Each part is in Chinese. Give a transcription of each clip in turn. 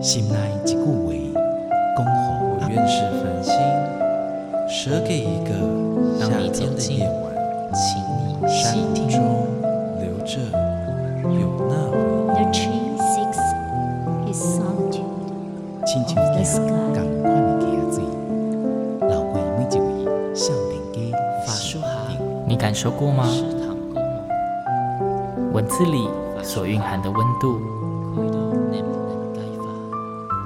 心内一句话，恭候我愿是繁星，舍给一个夏天的夜晚，请你山中留着有那回忆。亲像一只同款的鸭嘴，流过每一位少年家发梳哈，你感受过吗？文字里所蕴含的温度，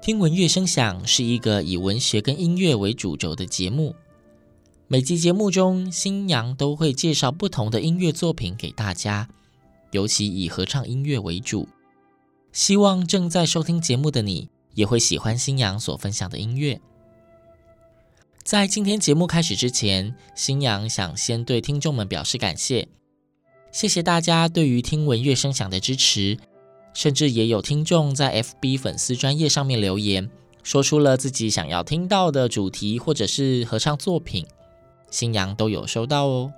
听闻乐声响是一个以文学跟音乐为主轴的节目，每集节目中，星洋都会介绍不同的音乐作品给大家，尤其以合唱音乐为主。希望正在收听节目的你也会喜欢星洋所分享的音乐。在今天节目开始之前，星洋想先对听众们表示感谢，谢谢大家对于听闻乐声响的支持，甚至也有听众在 FB 粉丝专页上面留言，说出了自己想要听到的主题或者是合唱作品，新阳都有收到哦，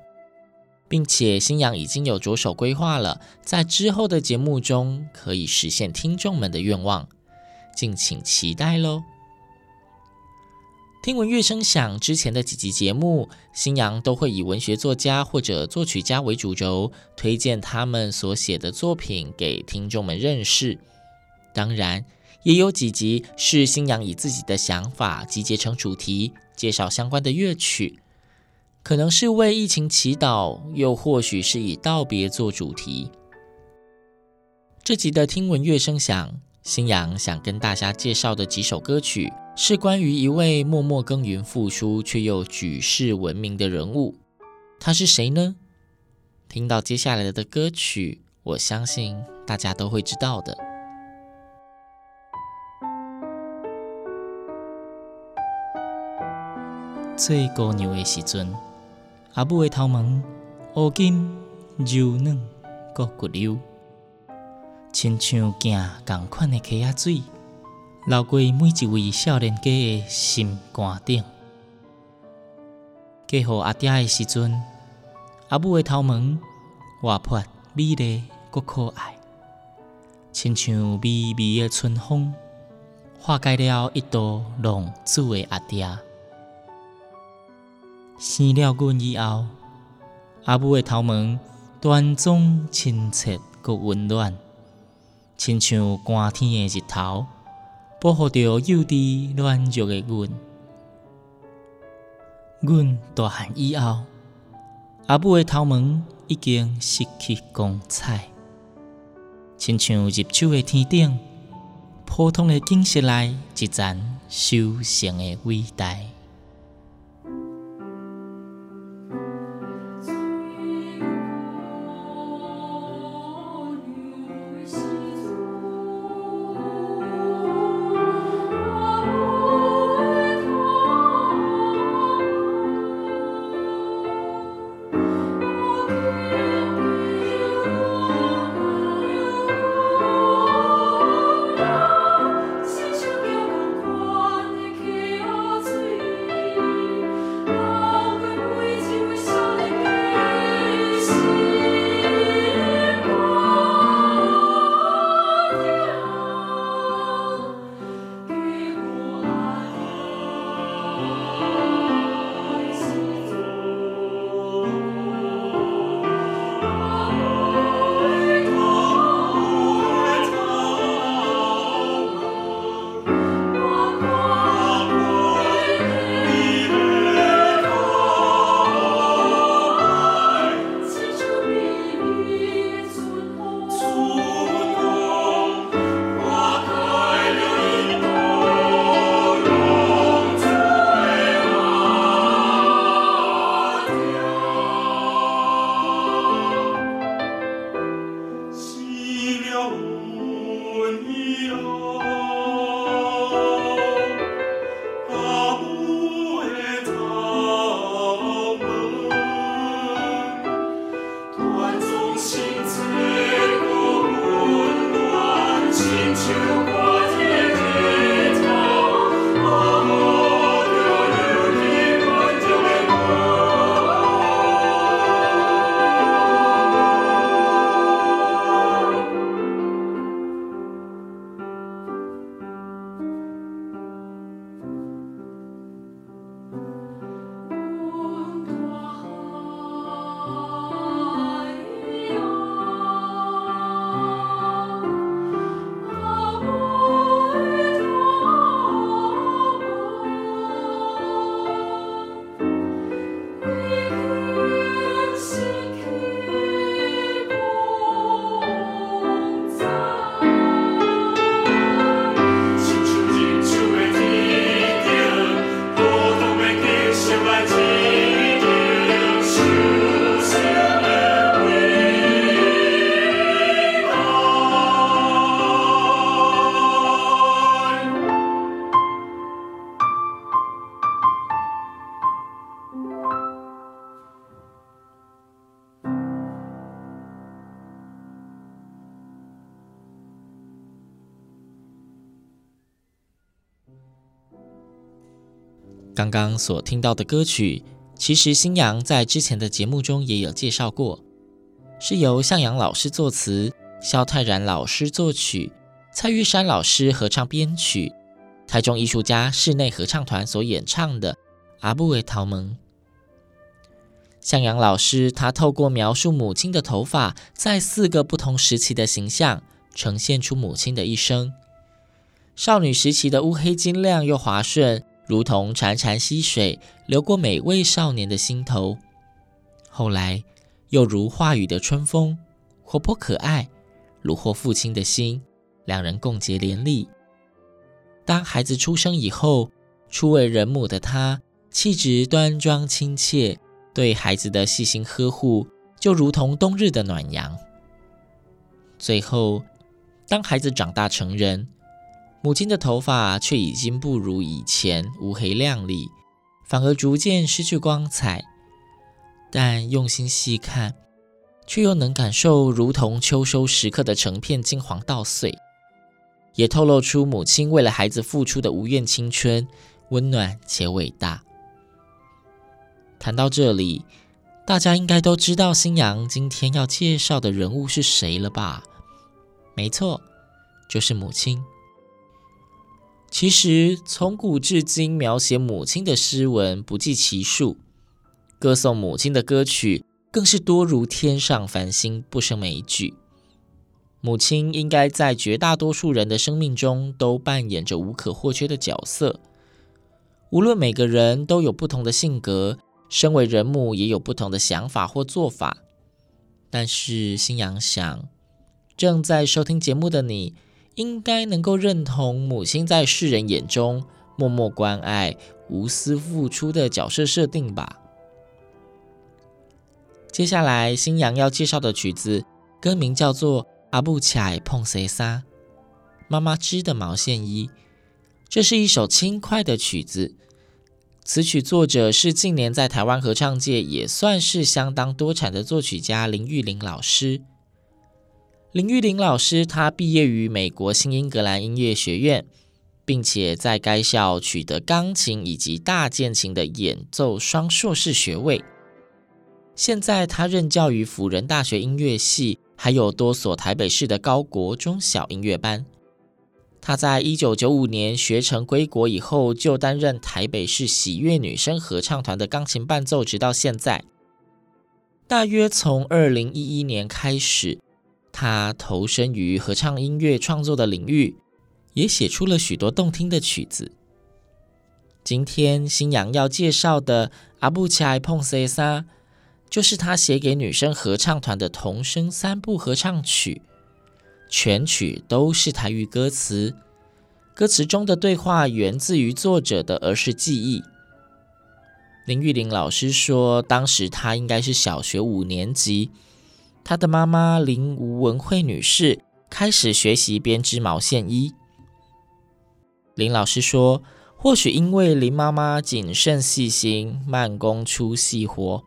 并且新阳已经有着手规划了，在之后的节目中可以实现听众们的愿望，敬请期待喽。听闻乐声响之前的几集节目，星洋都会以文学作家或者作曲家为主轴，推荐他们所写的作品给听众们认识。当然，也有几集是星洋以自己的想法集结成主题，介绍相关的乐曲，可能是为疫情祈祷，又或许是以道别做主题。这集的听闻乐声响，星洋想跟大家介绍的几首歌曲。是关于一位默默耕耘、付出却又举世闻名的人物，他是谁呢？听到接下来的歌曲，我相信大家都会知道的。做姑娘的时阵，阿母的头毛乌金柔嫩，阁骨溜，亲像镜同款的溪仔水。流过每一位少年家的心肝顶，嫁予阿爹的时阵，阿母的头毛活泼美丽，阁可爱，亲像微微的春风，化解了一道浪子的阿爹。生了阮以后，阿母的头毛端庄清澈，阁温暖，亲像寒天的日头。保护着幼稚软弱的阮，阮大汉以后，阿母的头毛已经失去光彩，亲像入秋的天顶，普通的景色内一盏修行的伟大。刚刚所听到的歌曲，其实新阳在之前的节目中也有介绍过，是由向阳老师作词，萧泰然老师作曲，蔡玉珊老师合唱编曲，台中艺术家室内合唱团所演唱的《阿布维陶蒙》。向阳老师他透过描述母亲的头发在四个不同时期的形象，呈现出母亲的一生。少女时期的乌黑晶亮又滑顺，如同潺潺溪水流过每位少年的心头。后来又如话语的春风，活泼可爱，虏获父亲的心，两人共结连理。当孩子出生以后，初为人母的她，气质端庄亲切。对孩子的细心呵护，就如同冬日的暖阳。最后，当孩子长大成人，母亲的头发却已经不如以前乌黑亮丽，反而逐渐失去光彩。但用心细看，却又能感受如同秋收时刻的成片金黄稻穗，也透露出母亲为了孩子付出的无怨青春，温暖且伟大。谈到这里，大家应该都知道星洋今天要介绍的人物是谁了吧？没错，就是母亲。其实从古至今，描写母亲的诗文不计其数，歌颂母亲的歌曲更是多如天上繁星，不胜枚举。母亲应该在绝大多数人的生命中都扮演着无可或缺的角色。无论每个人都有不同的性格。身为人母，也有不同的想法或做法，但是新阳想，正在收听节目的你，应该能够认同母亲在世人眼中默默关爱、无私付出的角色设定吧。接下来，星洋要介绍的曲子，歌名叫做《阿布恰碰西沙》，妈妈织的毛线衣。这是一首轻快的曲子。此曲作者是近年在台湾合唱界也算是相当多产的作曲家林玉玲老师。林玉玲老师，她毕业于美国新英格兰音乐学院，并且在该校取得钢琴以及大键琴的演奏双硕士学位。现在他任教于辅仁大学音乐系，还有多所台北市的高国中小音乐班。他在一九九五年学成归国以后，就担任台北市喜悦女声合唱团的钢琴伴奏，直到现在。大约从二零一一年开始，他投身于合唱音乐创作的领域，也写出了许多动听的曲子。今天新阳要介绍的《阿布奇埃碰塞萨》，就是他写给女生合唱团的童声三部合唱曲。全曲都是台语歌词，歌词中的对话源自于作者的儿时记忆。林玉玲老师说，当时他应该是小学五年级，他的妈妈林吴文慧女士开始学习编织毛线衣。林老师说，或许因为林妈妈谨慎细心、慢工出细活，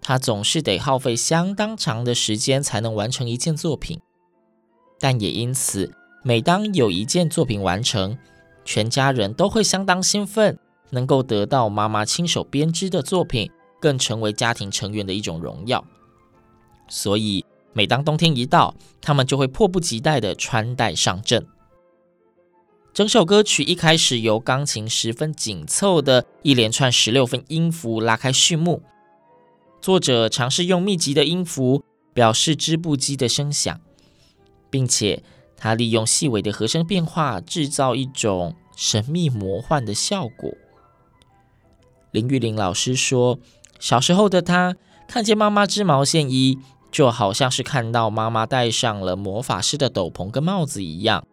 她总是得耗费相当长的时间才能完成一件作品。但也因此，每当有一件作品完成，全家人都会相当兴奋，能够得到妈妈亲手编织的作品，更成为家庭成员的一种荣耀。所以，每当冬天一到，他们就会迫不及待地穿戴上阵。整首歌曲一开始由钢琴十分紧凑的一连串十六分音符拉开序幕，作者尝试用密集的音符表示织布机的声响。并且，他利用细微的和声变化，制造一种神秘魔幻的效果。林玉玲老师说，小时候的他看见妈妈织毛线衣，就好像是看到妈妈戴上了魔法师的斗篷跟帽子一样。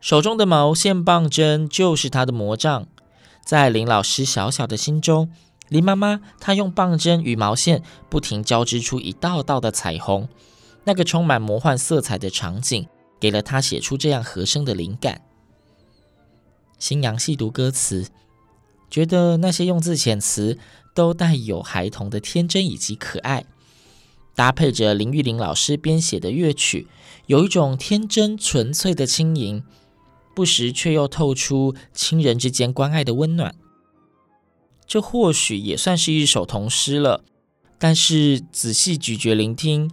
手中的毛线棒针就是他的魔杖。在林老师小小的心中，林妈妈她用棒针与毛线不停交织出一道道的彩虹。那个充满魔幻色彩的场景，给了他写出这样和声的灵感。星洋细读歌词，觉得那些用字遣词都带有孩童的天真以及可爱，搭配着林玉玲老师编写的乐曲，有一种天真纯粹的轻盈，不时却又透出亲人之间关爱的温暖。这或许也算是一首童诗了。但是仔细咀嚼聆听，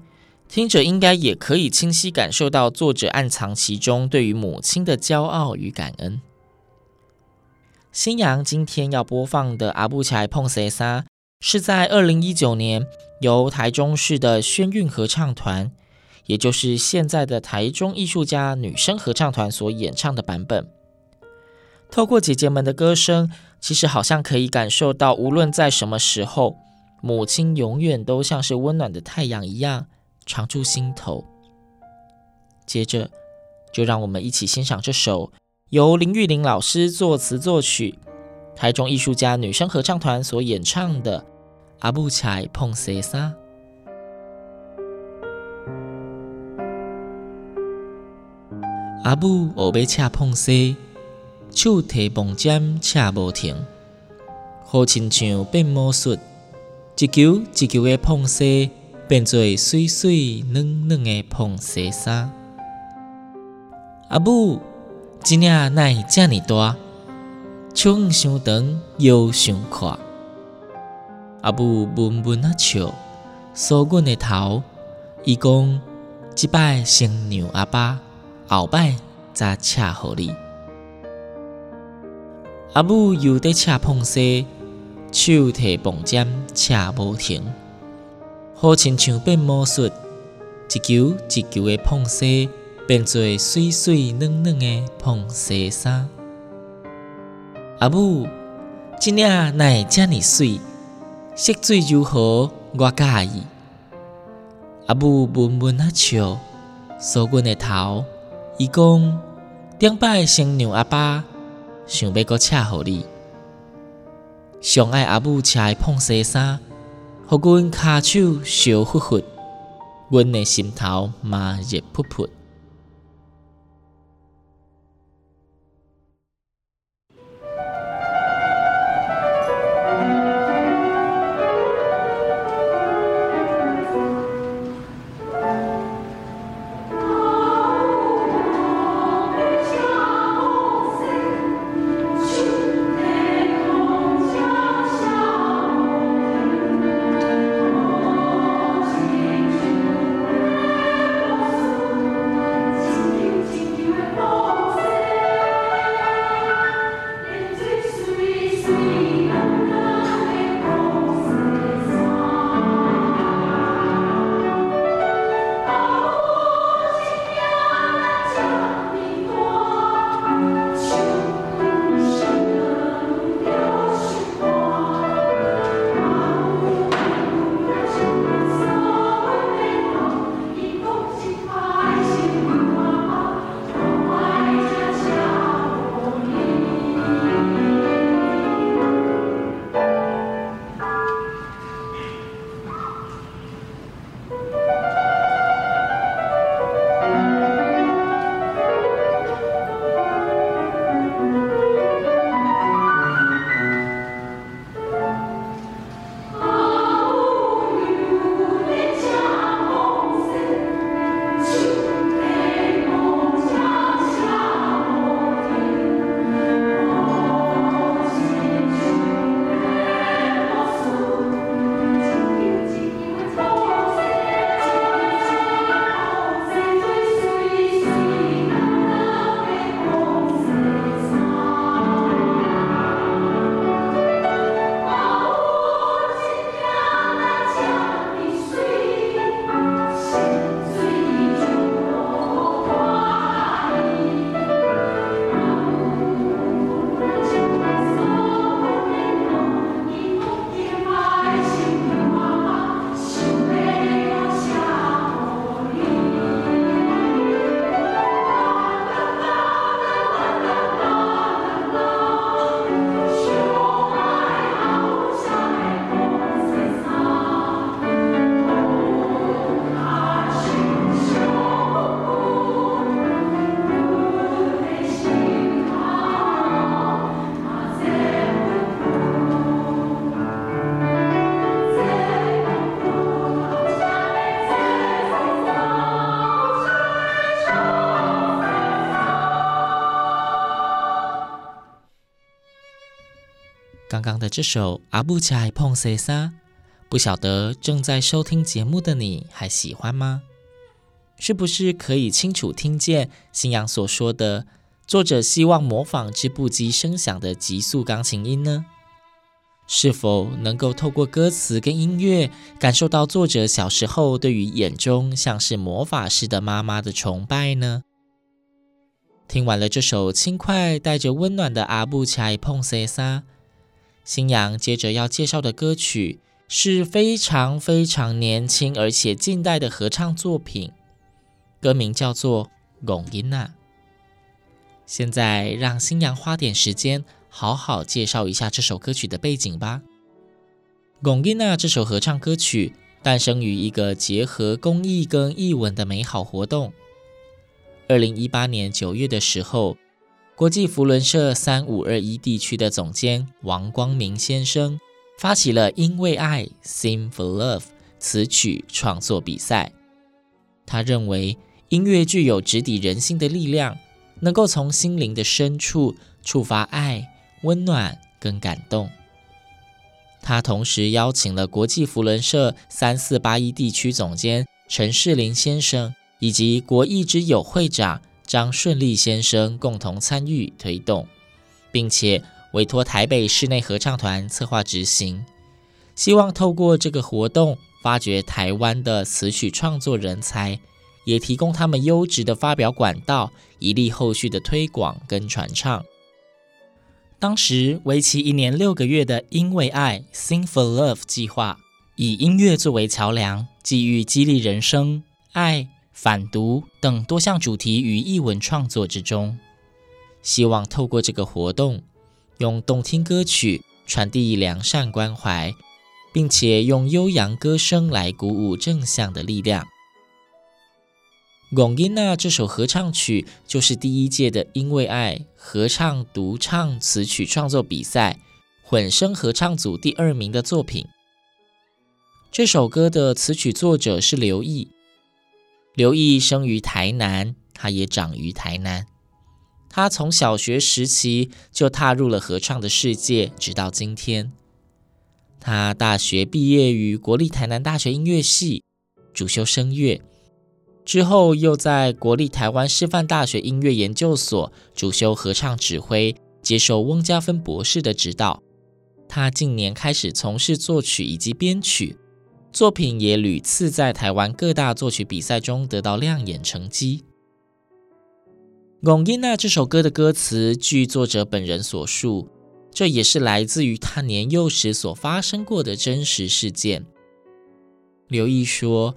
听者应该也可以清晰感受到作者暗藏其中对于母亲的骄傲与感恩。星洋今天要播放的《阿布恰碰塞沙》，是在二零一九年由台中市的轩韵合唱团，也就是现在的台中艺术家女声合唱团所演唱的版本。透过姐姐们的歌声，其实好像可以感受到，无论在什么时候，母亲永远都像是温暖的太阳一样常驻心头。接着，就让我们一起欣赏这首。由林玉玲老师作词作曲，台中艺术家女声合唱团所演唱的《阿布恰碰西沙》。阿布学要恰碰西，手提棒尖恰无停，好亲像变魔术，一球一球的碰西，变做水水软软的碰西沙。阿布。一领奶这么大，手伢伤长，腰伤阔。阿母闷闷啊笑，梳阮的头。伊讲，这摆先让阿爸，后摆再请予你。阿母又在请碰西，手提棒尖请无停，好亲像变魔术，一球一球的碰西。变做水水嫩嫩的碰西衫，阿母，这领哪会这么水？色水如何？我介意。阿母闷闷啊笑，梳阮的头。伊讲，顶摆先让阿爸，想要搁请互你。上爱阿母请的碰西衫，互阮骹手烧忽忽，阮的心头嘛热扑扑。刚刚的这首《阿布恰碰西沙》，不晓得正在收听节目的你还喜欢吗？是不是可以清楚听见星洋所说的，作者希望模仿织布机声响的急速钢琴音呢？是否能够透过歌词跟音乐，感受到作者小时候对于眼中像是魔法师的妈妈的崇拜呢？听完了这首轻快带着温暖的《阿布恰碰西沙》，星洋接着要介绍的歌曲是非常非常年轻而且近代的合唱作品，歌名叫做《龚囡仔》。现在让星洋花点时间。好好介绍一下这首歌曲的背景吧。《龚囡仔》这首合唱歌曲诞生于一个结合公益跟艺文的美好活动。二零一八年九月的时候，国际扶轮社三五二一地区的总监王光明先生发起了“因为爱 ”（Sing for Love） 词曲创作比赛。他认为音乐具有直抵人心的力量，能够从心灵的深处触发爱。温暖跟感动。他同时邀请了国际扶轮社三四八一地区总监陈世林先生以及国艺之友会长张顺利先生共同参与推动，并且委托台北室内合唱团策划执行，希望透过这个活动发掘台湾的词曲创作人才，也提供他们优质的发表管道，以利后续的推广跟传唱。当时为期一年六个月的“因为爱 ”（Sing for Love） 计划，以音乐作为桥梁，寄予激励人生、爱、反毒等多项主题于译文创作之中。希望透过这个活动，用动听歌曲传递良善关怀，并且用悠扬歌声来鼓舞正向的力量。《龚囡仔》这首合唱曲就是第一届的“因为爱”合唱独唱词曲创作比赛混声合唱组第二名的作品。这首歌的词曲作者是刘毅。刘毅生于台南，他也长于台南。他从小学时期就踏入了合唱的世界，直到今天。他大学毕业于国立台南大学音乐系，主修声乐。之后，又在国立台湾师范大学音乐研究所主修合唱指挥，接受翁家芬博士的指导。他近年开始从事作曲以及编曲，作品也屡次在台湾各大作曲比赛中得到亮眼成绩。《龚囡仔》这首歌的歌词，据作者本人所述，这也是来自于他年幼时所发生过的真实事件。刘毅说。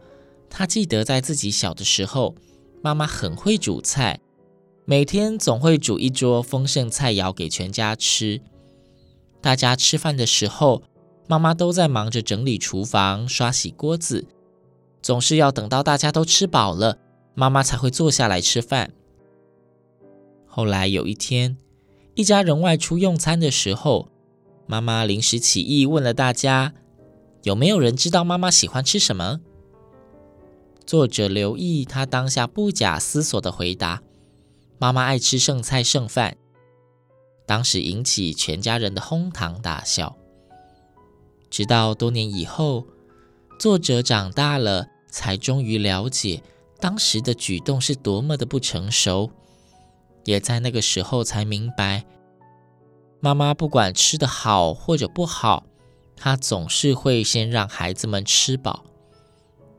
他记得在自己小的时候，妈妈很会煮菜，每天总会煮一桌丰盛菜肴给全家吃。大家吃饭的时候，妈妈都在忙着整理厨房、刷洗锅子，总是要等到大家都吃饱了，妈妈才会坐下来吃饭。后来有一天，一家人外出用餐的时候，妈妈临时起意问了大家：“有没有人知道妈妈喜欢吃什么？”作者刘毅，他当下不假思索的回答：“妈妈爱吃剩菜剩饭。”当时引起全家人的哄堂大笑。直到多年以后，作者长大了，才终于了解当时的举动是多么的不成熟，也在那个时候才明白，妈妈不管吃的好或者不好，她总是会先让孩子们吃饱。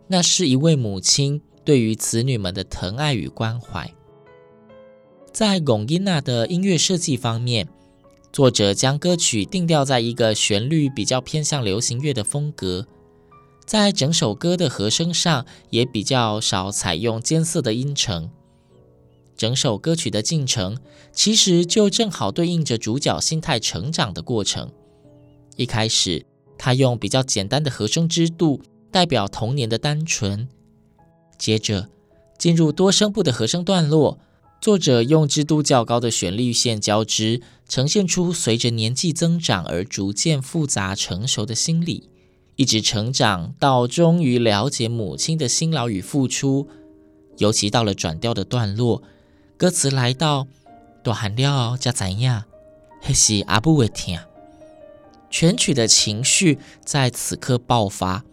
那是一位母亲对于子女们的疼爱与关怀。在龚囡仔的音乐设计方面，作者将歌曲定调在一个旋律比较偏向流行乐的风格，在整首歌的和声上也比较少采用艰涩的音程。整首歌曲的进程其实就正好对应着主角心态成长的过程。一开始，他用比较简单的和声支度。代表童年的单纯。接着进入多声部的和声段落，作者用支度较高的旋律线交织，呈现出随着年纪增长而逐渐复杂成熟的心理，一直成长到终于了解母亲的辛劳与付出。尤其到了转调的段落，歌词来到大汉了才怎样，那是阿母会疼。全曲的情绪在此刻爆发，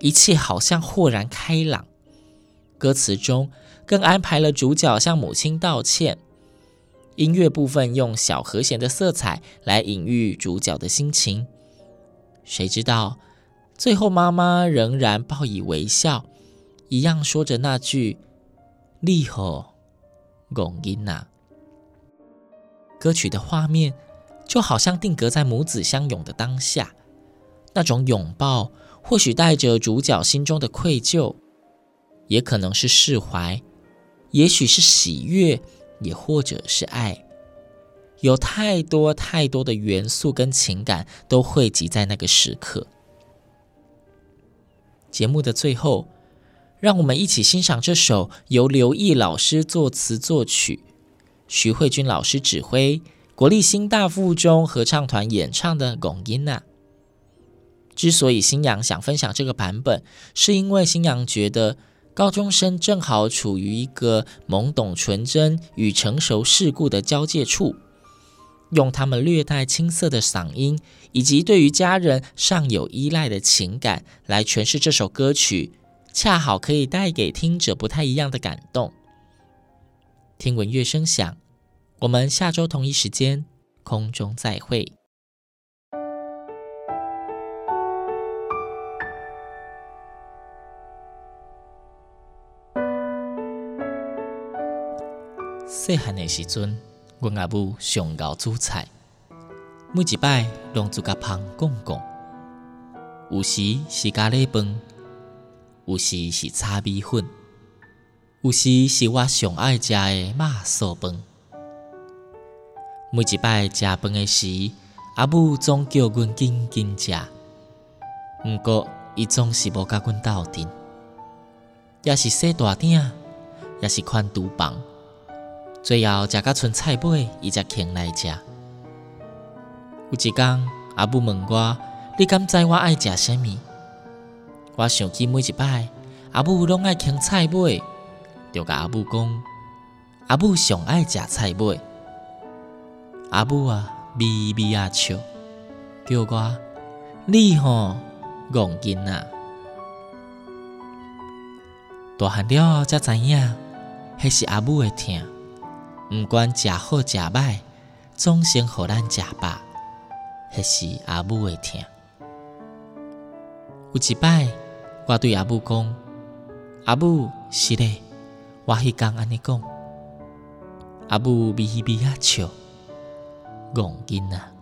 一切好像豁然开朗。歌词中更安排了主角向母亲道歉。音乐部分用小和弦的色彩来隐喻主角的心情。谁知道最后妈妈仍然报以微笑，一样说着那句“你好，龚琳娜”。歌曲的画面就好像定格在母子相拥的当下，那种拥抱或许带着主角心中的愧疚，也可能是释怀，也许是喜悦，也或者是爱。有太多太多的元素跟情感都汇集在那个时刻。节目的最后，让我们一起欣赏这首由刘毅老师作词作曲。徐慧君老师指挥，国立新大附中合唱团演唱的《龚琳娜》。之所以星洋想分享这个版本，是因为星洋觉得高中生正好处于一个懵懂纯真与成熟世故的交界处，用他们略带青涩的嗓音，以及对于家人尚有依赖的情感来诠释这首歌曲，恰好可以带给听者不太一样的感动。听闻乐声响，我们下周同一时间空中再会。细汉的时阵，阮阿母上熬煮菜，每一摆拢煮甲芳讲讲，有时是咖喱饭，有时是炒米粉。有时是我上爱食的肉燥饭，每一摆食饭的时，阿母总叫阮紧紧食。毋过，伊总是无甲阮斗阵，也是洗大鼎，也是宽厨房，最后食甲剩菜尾，伊才肯来食。有一天，阿母问我：“你敢知我爱食啥物？”我想起每一摆，阿母拢爱肯菜尾。就甲阿母讲，阿母上爱食菜尾。阿母啊，咪咪啊笑，叫我你吼龚琳娜。大汉了才知影，迄是阿母的疼。毋管食好食歹，总先互咱食饱，迄是阿母会疼。有一摆，我对阿母讲，阿母是嘞。我迄天安尼讲，阿母咪咪啊笑，戆囡仔。